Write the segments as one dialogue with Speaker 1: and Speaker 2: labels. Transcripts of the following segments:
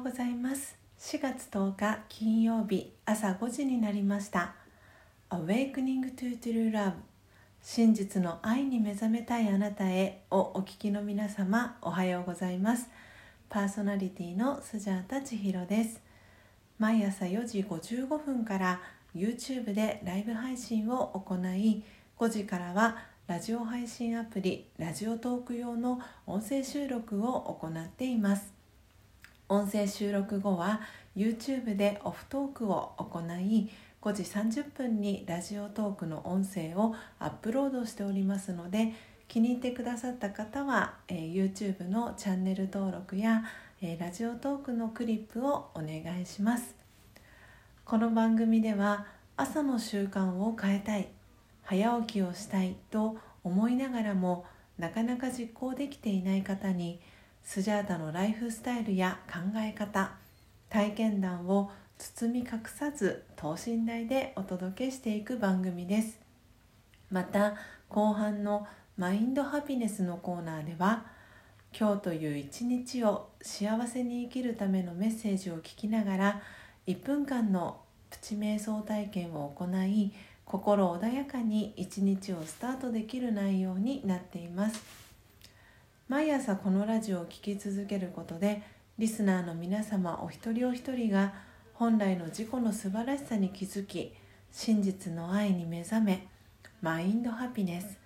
Speaker 1: うございます。4月10日金曜日朝5時になりました。Awakening to True Love 真実の愛に目覚めたいあなたへ。をお聞きの皆様おはようございます。パーソナリティのスジャータ千尋です。毎朝4時55分から YouTube でライブ配信を行い5時からはラジオ配信アプリラジオトーク用の音声収録を行っています。音声収録後は YouTube でオフトークを行い5時30分にラジオトークの音声をアップロードしておりますので気に入ってくださった方は、えー、YouTube のチャンネル登録や、えー、ラジオトークのクリップをお願いします。この番組では朝の習慣を変えたい早起きをしたいと思いながらもなかなか実行できていない方にスジャータのライフスタイルや考え方体験談を包み隠さず等身大でお届けしていく番組です。また後半のマインドハピネスのコーナーでは今日という一日を幸せに生きるためのメッセージを聞きながら1分間のプチ瞑想体験を行い心穏やかに一日をスタートできる内容になっています。毎朝このラジオを聴き続けることでリスナーの皆様お一人お一人が本来の自己の素晴らしさに気づき真実の愛に目覚めマインドハピネス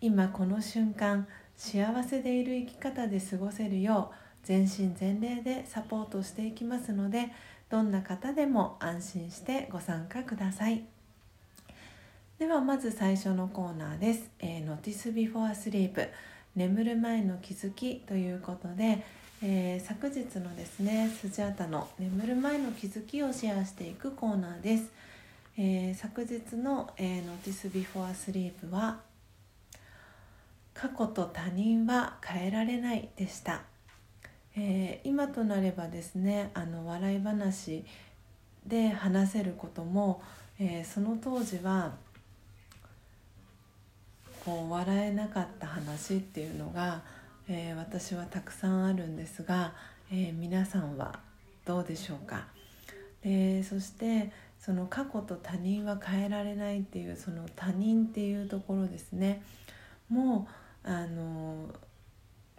Speaker 1: 今この瞬間幸せでいる生き方で過ごせるよう全身全霊でサポートしていきますのでどんな方でも安心してご参加ください。ではまず最初のコーナーです。えー、Notice Before Sleep 眠る前の気づきということで、えー、昨日のですねスジャータの眠る前の気づきをシェアしていくコーナーです。えー、昨日の、えー、Notice Before Sleep は過去と他人は変えられないでした、えー、今となればですねあの笑い話で話せることも、えー、その当時はこう笑えなかった話っていうのが、えー、私はたくさんあるんですが、えー、皆さんはどうでしょうか？でそしてその過去と他人は変えられないっていうその他人っていうところですね。もうあの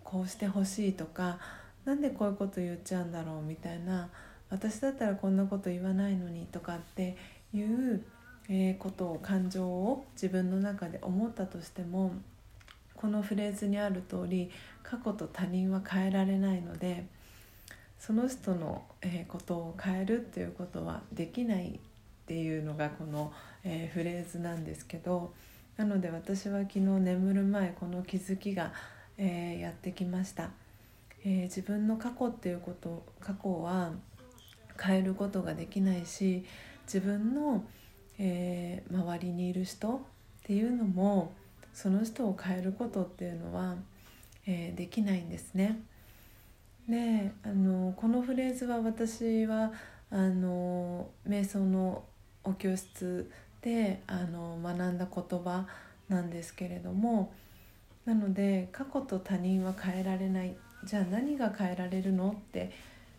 Speaker 1: こうしてほしいとか何でこういうこと言っちゃうんだろうみたいな私だったらこんなこと言わないのにとかっていうえー、ことを感情を自分の中で思ったとしてもこのフレーズにある通り過去と他人は変えられないのでその人の、えー、ことを変えるっていうことはできないっていうのがこの、えー、フレーズなんですけどなので私は昨日眠る前この気づきが、えー、やってきました、え自分の過去っていうこと過去は変えることができないし自分のえー、周りにいる人っていうのもその人を変えることっていうのは、えー、できないんですね。であのこのフレーズは私はあの瞑想のお教室であの学んだ言葉なんですけれどもなので過去と他人は変えられないじゃあ何が変えられるのって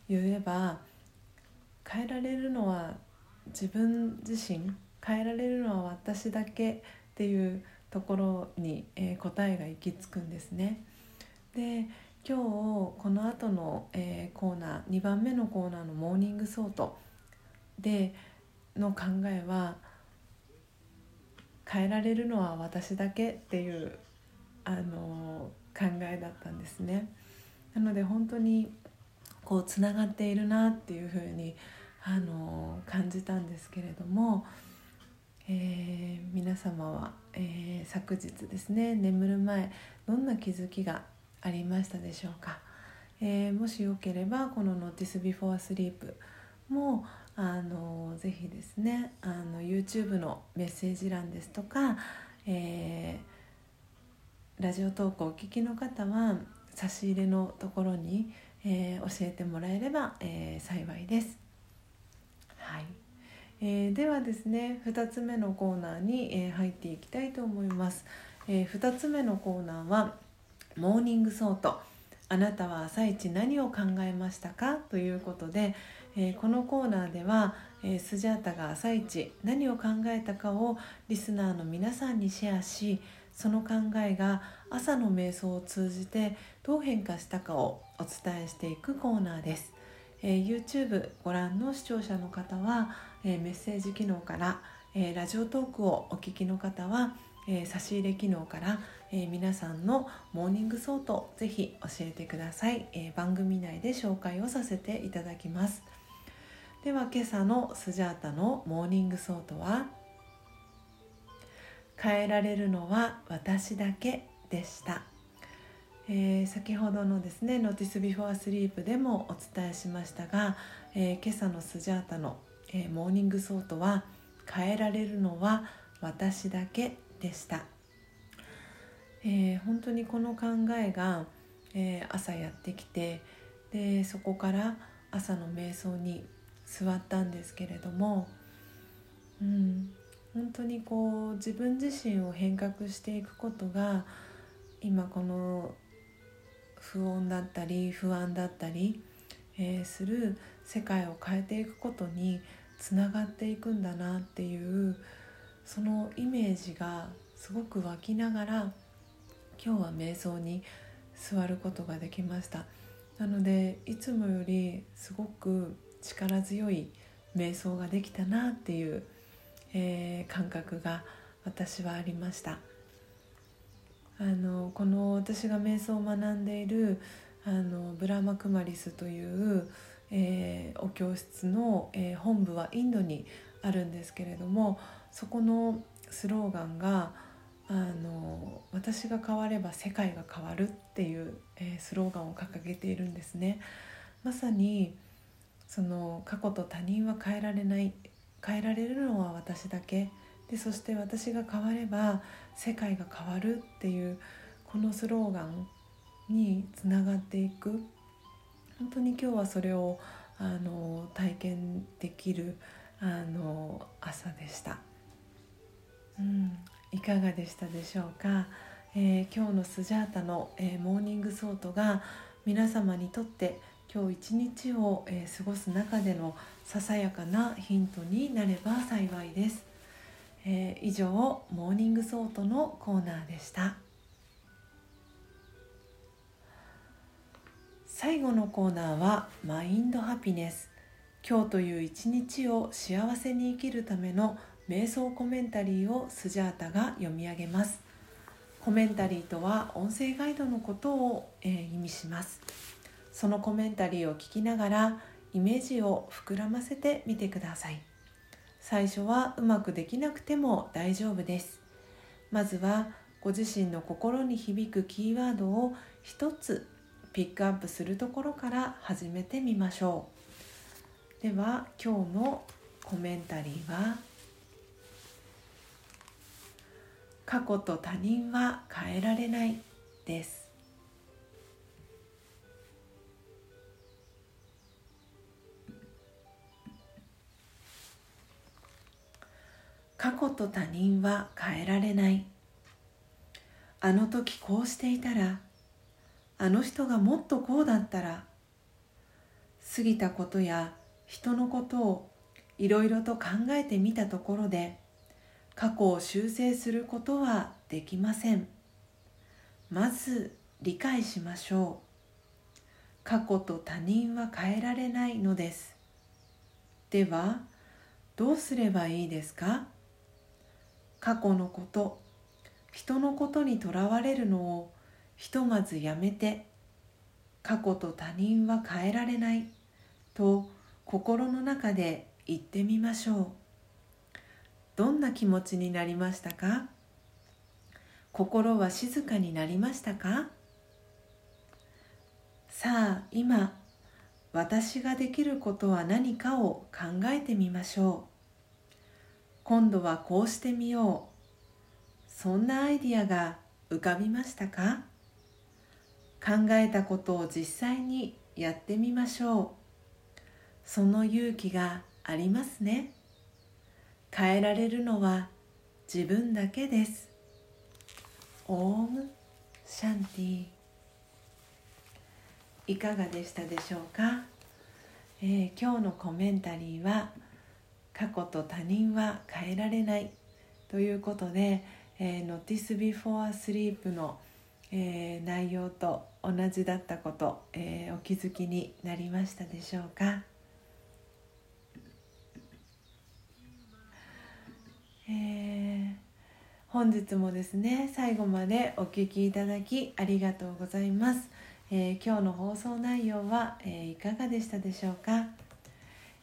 Speaker 1: 言えば変えられるのは自分自身変えられるのは私だけっていうところに、えー、答えが行き着くんですね。で今日この後の、えー、コーナー2番目のコーナーの「 Morning Thought」での考えは変えられるのは私だけっていう、あのー、考えだったんですね。なので本当にこうつながっているなっていうふうに、あのー、感じたんですけれども。えー、皆様は、えー、昨日ですね眠る前どんな気づきがありましたでしょうか、えー、もしよければこの「Notice Before Sleep も」あのぜひですねあの YouTube のメッセージ欄ですとか、え、ラジオ投稿お聞きの方は差し入れのところに、え、教えてもらえれば、え、幸いです。えー、ではですね2つ目のコーナーに、えー、入っていきたいと思います、えー、2つ目のコーナーは Morning Thought。あなたは朝一何を考えましたか？ということで、えー、このコーナーでは、えー、スジャータが朝一何を考えたかをリスナーの皆さんにシェアしその考えが朝の瞑想を通じてどう変化したかをお伝えしていくコーナーです、えー、YouTube ご覧の視聴者の方は、えー、メッセージ機能から、えー、ラジオトークをお聞きの方は、え差し入れ機能から、え皆さんの Morning Thought ぜひ教えてください、え番組内で紹介をさせていただきます。では今朝のスジャータの Morning Thought は変えられるのは私だけでした、えー、先ほどのですね「Notice Before Sleep」でもお伝えしましたが、えー、今朝のスジャータの、えー、 Morning Thought は「変えられるのは私だけでした、えー、本当にこの考えが、え朝やってきてでそこから朝の瞑想に座ったんですけれども、うん、本当にこう自分自身を変革していくことが今この不穏だったり不安だったり、えー、する世界を変えていくことにつながっていくんだなっていうそのイメージがすごく湧きながら今日は瞑想に座ることができました。なのでいつもよりすごく力強い瞑想ができたなっていう、えー、感覚が私はありました。あのこの私が瞑想を学んでいるあのブラマクマリスという、えー、お教室の、えー、本部はインドにあるんですけれどもそこのスローガンがあの「私が変われば世界が変わる」っていう、えー、スローガンを掲げているんですね。まさにその過去と他人は変えられない変えられるのは私だけでそして私が変われば世界が変わるっていうこのスローガンにつながっていく。本当に今日はそれをあの体験できるあの朝でした、うん、いかがでしたでしょうか、えー、今日のスジャータの、えー、 Morning Thought が皆様にとって今日一日を、えー、過ごす中でのささやかなヒントになれば幸いです、えー、以上 Morning Thought のコーナーでした。最後のコーナーは Mind Happiness。今日という一日を幸せに生きるための瞑想コメンタリーをスジャータが読み上げます。コメンタリーとは音声ガイドのことを、えー、意味します。そのコメンタリーを聞きながらイメージを膨らませてみてください。最初はうまくできなくても大丈夫です。まずはご自身の心に響くキーワードを一つピックアップするところから始めてみましょう。では今日のコメンタリーは「過去と他人は変えられない」です。過去と他人は変えられない。あの時こうしていたらあの人がもっとこうだったら過ぎたことや人のことをいろいろと考えてみたところで過去を修正することはできません。まず理解しましょう。過去と他人は変えられないのです。ではどうすればいいですか？過去のこと人のことにとらわれるのをひとまずやめて過去と他人は変えられないと心の中で言ってみましょう。どんな気持ちになりましたか？心は静かになりましたか？さあ今私ができることは何かを考えてみましょう。今度はこうしてみよう。そんなアイディアが浮かびましたか？考えたことを実際にやってみましょう。その勇気がありますね。変えられるのは自分だけです。オームシャンティ。いかがでしたでしょうか、えー、今日のコメンタリーは「過去と他人は変えられない」ということで「えー、Notice Before Sleep の」えー、内容と同じだったこと、えー、お気づきになりましたでしょうか、えー、本日もですね最後までお聴きいただきありがとうございます、えー、今日の放送内容は、えー、いかがでしたでしょうか、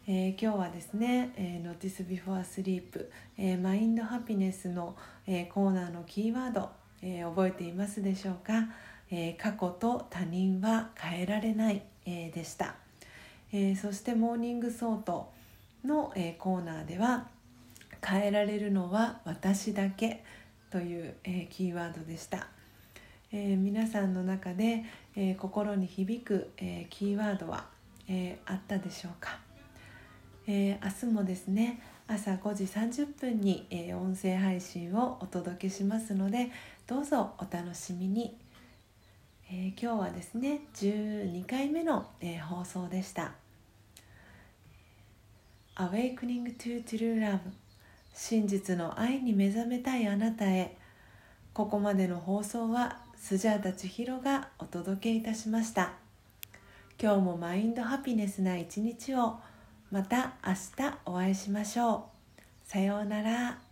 Speaker 1: えー、今日はですね「えー、Notice Before Sleep、え、 Mind Happiness の」えー、コーナーのキーワード、えー、覚えていますでしょうか、えー、過去と他人は変えられない、えー、でした、えー、そして Morning Thoughtの、えー、コーナーでは変えられるのは私だけという、えー、キーワードでした、えー、皆さんの中で、えー、心に響く、えー、キーワードは、えー、あったでしょうか、えー、明日もですね朝5時30分に、えー、音声配信をお届けしますのでどうぞお楽しみに、えー、今日はですね12回目の、え、放送でした「Awakening to True Love 真実の愛に目覚めたいあなたへ」ここまでの放送はスジャータ千尋がお届けいたしました。今日もマインドハピネスな一日を。また明日お会いしましょう。さようなら。